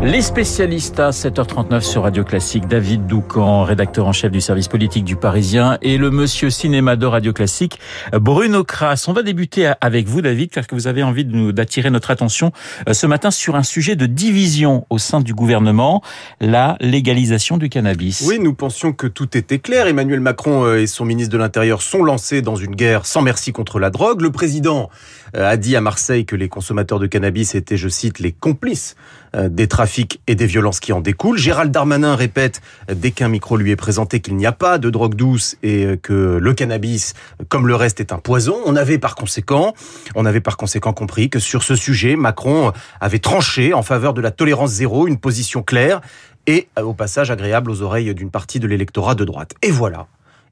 Les spécialistes à 7h39 sur Radio Classique, David Doucan, rédacteur en chef du service politique du Parisien, et le monsieur cinéma de Radio Classique, Bruno Kras. On va débuter avec vous, David, car que vous avez envie d'attirer notre attention euh, ce matin sur un sujet de division au sein du gouvernement, la légalisation du cannabis. Oui, nous pensions que tout était clair. Emmanuel Macron euh, et son ministre de l'Intérieur sont lancés dans une guerre sans merci contre la drogue. Le président euh, a dit à Marseille que les consommateurs de cannabis étaient, je cite, les complices des trafics et des violences qui en découlent. Gérald Darmanin répète, dès qu'un micro lui est présenté, qu'il n'y a pas de drogue douce et que le cannabis, comme le reste, est un poison. On avait par conséquent, on avait par conséquent compris que sur ce sujet, Macron avait tranché en faveur de la tolérance zéro, une position claire et au passage agréable aux oreilles d'une partie de l'électorat de droite. Et voilà,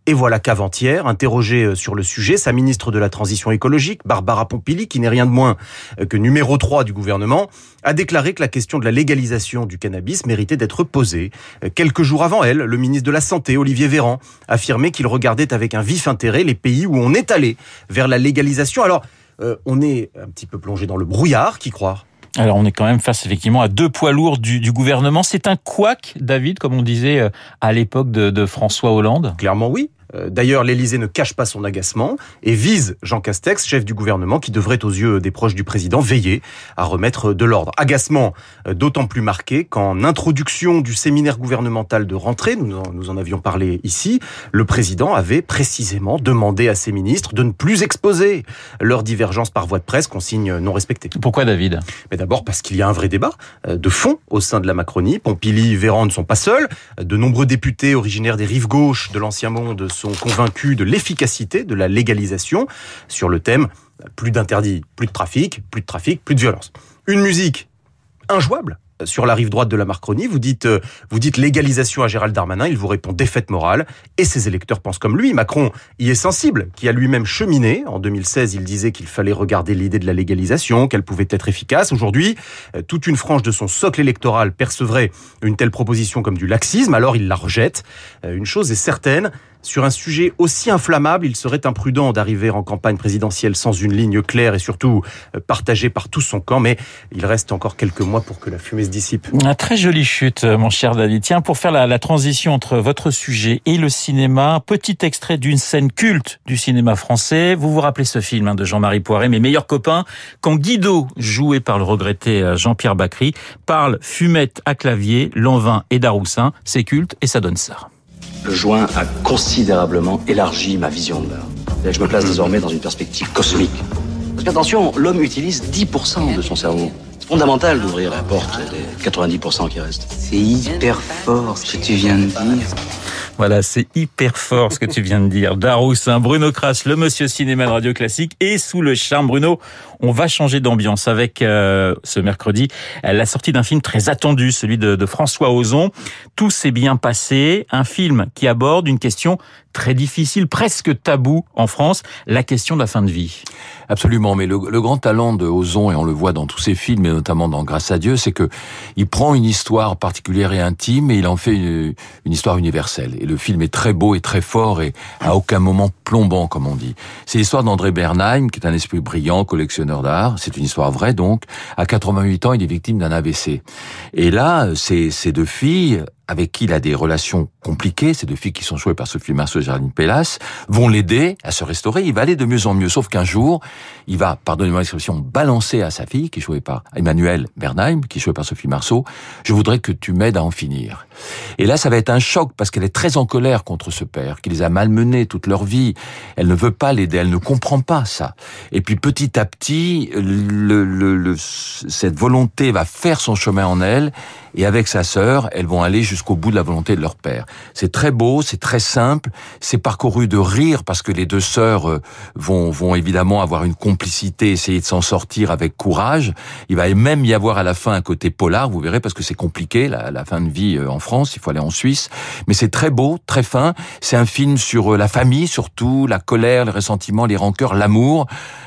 et voilà qu'avant-hier, interrogée euh, sur le sujet, sa ministre de la Transition écologique, Barbara Pompili, qui n'est rien de moins euh, que numéro 3 du gouvernement, a déclaré que la question de la légalisation du cannabis méritait d'être posée. Euh, quelques jours avant elle, le ministre de la Santé, Olivier Véran, affirmait qu'il regardait avec un vif intérêt les pays où on est allé vers la légalisation. Alors, on est un petit peu plongé dans le brouillard, qui croire? Alors on est quand même face effectivement à deux poids lourds du, du gouvernement. C'est un couac, David, comme on disait à l'époque de, de François Hollande? Clairement oui. Euh, d'ailleurs, l'Élysée ne cache pas son agacement et vise Jean Castex, chef du gouvernement, qui devrait, aux yeux des proches du président, veiller à remettre de l'ordre. Agacement euh, d'autant plus marqué qu'en introduction du séminaire gouvernemental de rentrée, nous en, nous en avions parlé ici, le président avait précisément demandé à ses ministres de ne plus exposer leurs divergences par voie de presse, consigne non respectée. Pourquoi, David? Mais d'abord parce qu'il y a un vrai débat euh, de fond au sein de la Macronie. Pompili, Véran ne sont pas seuls. De nombreux députés originaires des rives gauches de l'ancien monde sont convaincus de l'efficacité de la légalisation sur le thème plus d'interdits, plus de trafic, plus de trafic, plus de violence. Une musique injouable sur la rive droite de la Macronie, vous dites, euh, vous dites légalisation à Gérald Darmanin, il vous répond défaite morale, et ses électeurs pensent comme lui. Macron y est sensible, qui a lui-même cheminé. En 2016, il disait qu'il fallait regarder l'idée de la légalisation, qu'elle pouvait être efficace. Aujourd'hui, euh, toute une frange de son socle électoral percevrait une telle proposition comme du laxisme, alors il la rejette. Euh, une chose est certaine, sur un sujet aussi inflammable, il serait imprudent d'arriver en campagne présidentielle sans une ligne claire et surtout euh, partagée par tout son camp, mais il reste encore quelques mois pour que la fumée se dissipe. Une très jolie chute, euh, mon cher David. Tiens, pour faire la, transition entre votre sujet et le cinéma, petit extrait d'une scène culte du cinéma français. Vous vous rappelez ce film hein, de Jean-Marie Poiret, mes meilleurs copains, quand Guido, joué par le regretté euh, Jean-Pierre Bacry, parle fumette à clavier, Lanvin et Daroussin. C'est culte et ça donne ça. Le joint a considérablement élargi ma vision de l'art. Je me place désormais dans une perspective cosmique. Parce qu'attention, l'homme utilise 10% de son cerveau. C'est fondamental d'ouvrir la porte des 90% qui restent. C'est hyper fort ce que tu viens de dire. Voilà, c'est hyper fort ce que tu viens de dire. Daroussin, Bruno Kras, le monsieur cinéma de Radio Classique et sous le charme. Bruno, on va changer d'ambiance avec euh, ce mercredi la sortie d'un film très attendu, celui de, François Ozon. Tout s'est bien passé, un film qui aborde une question très difficile, presque tabou en France, la question de la fin de vie. Absolument, mais le, grand talent de Ozon, et on le voit dans tous ses films, et notamment dans Grâce à Dieu, c'est que il prend une histoire particulière et intime et il en fait une, histoire universelle. Le film est très beau et très fort et à aucun moment plombant, comme on dit. C'est l'histoire d'André Bernheim, qui est un esprit brillant, collectionneur d'art. C'est une histoire vraie, donc. À 88 ans, il est victime d'un AVC. Et là, ces, ces deux filles avec qui il a des relations compliquées, ces deux filles qui sont jouées par Sophie Marceau et Géraldine Pellas, vont l'aider à se restaurer. Il va aller de mieux en mieux, sauf qu'un jour, il va, pardonnez-moi l'expression, balancer à sa fille, qui est jouée par Emmanuel Bernheim, qui est jouée par Sophie Marceau, je voudrais que tu m'aides à en finir. Et là, ça va être un choc, parce qu'elle est très en colère contre ce père, qui les a malmenés toute leur vie. Elle ne veut pas l'aider, elle ne comprend pas ça. Et puis petit à petit, le, le, le, cette volonté va faire son chemin en elle, et avec sa sœur, elles vont aller jusqu'au bout de la volonté de leur père. C'est très beau, c'est très simple, c'est parcouru de rire parce que les deux sœurs euh, vont, vont évidemment avoir une complicité, essayer de s'en sortir avec courage. Il va même y avoir à la fin un côté polar, vous verrez, parce que c'est compliqué, la, la, fin de vie euh, en France, il faut aller en Suisse. Mais c'est très beau, très fin. C'est un film sur euh, la famille, surtout, la colère, le ressentiment, les rancœurs, l'amour,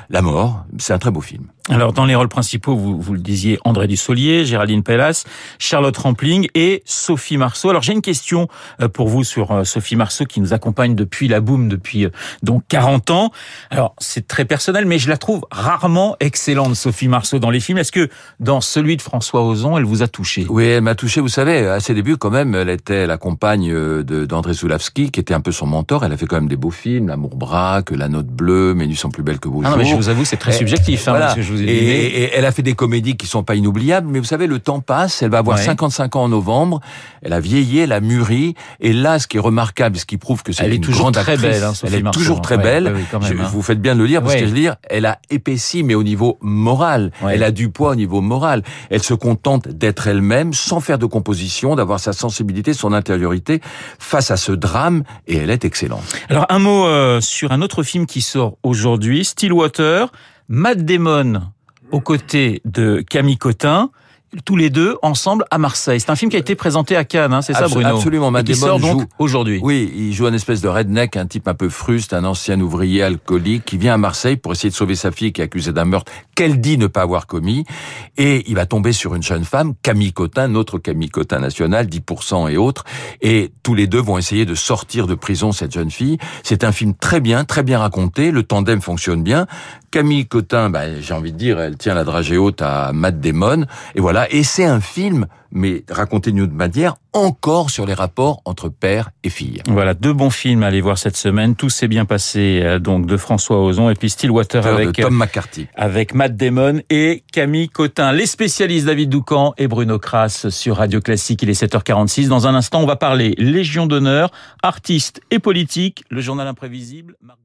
la mort. C'est un très beau film. Alors dans les rôles principaux, vous, vous le disiez, André Dussolier, Géraldine Pellas, Charlotte Rampling et Sophie Marceau. Alors j'ai une question euh, pour vous sur euh, Sophie Marceau qui nous accompagne depuis la boum depuis euh, donc 40 ans. Alors c'est très personnel, mais je la trouve rarement excellente Sophie Marceau dans les films. Est-ce que dans celui de François Ozon, elle vous a touché? Oui, elle m'a touché. Vous savez, à ses débuts quand même, elle était la compagne d'André Zulavski, qui était un peu son mentor. Elle a fait quand même des beaux films, L'amour braque, La Note bleue, nuits sont plus belles que vos ah non, mais je vous avoue, c'est très subjectif. Hein, parce que je vous et, et, elle a fait des comédies qui sont pas inoubliables, mais vous savez, le temps passe. Elle va avoir 55 ans en novembre. Elle a vieilli, elle a mûri. Et là, ce qui est remarquable, ce qui prouve que c'est une grande très actrice, belle. Hein, elle est toujours très belle. Oui, même, je, hein. vous faites bien de le dire parce que je veux dire, elle a épaissi, mais au niveau moral. Elle a du poids au niveau moral. Elle se contente d'être elle-même, sans faire de composition, d'avoir sa sensibilité, son intériorité face à ce drame, et elle est excellente. Alors un mot euh, sur un autre film qui sort aujourd'hui, Stillwater, Matt Damon aux côtés de Camille Cotin tous les deux ensemble à Marseille. C'est un film qui a été présenté à Cannes, hein, c'est ça Bruno Absolument, Matt sort donc joue aujourd'hui. Oui, il joue un espèce de redneck, un type un peu fruste, un ancien ouvrier alcoolique qui vient à Marseille pour essayer de sauver sa fille qui est accusée d'un meurtre qu'elle dit ne pas avoir commis. Et il va tomber sur une jeune femme, Camille Cotin, notre Camille Cotin nationale, 10% et autres. Et tous les deux vont essayer de sortir de prison cette jeune fille. C'est un film très bien, très bien raconté. Le tandem fonctionne bien. Camille Cotin, bah, j'ai envie de dire, elle tient la dragée haute à Matt Damon. Et voilà. Et c'est un film, mais raconté d'une autre manière, encore sur les rapports entre père et fille. Voilà, deux bons films à aller voir cette semaine. Tout s'est bien passé, euh, donc, de François Ozon et puis Stillwater avec de Tom McCarthy. avec Matt Damon et Camille Cotin. Les spécialistes David Doucan et Bruno Kras sur Radio Classique. Il est 7h46. Dans un instant, on va parler Légion d'honneur, artistes et politique, le journal imprévisible. Marc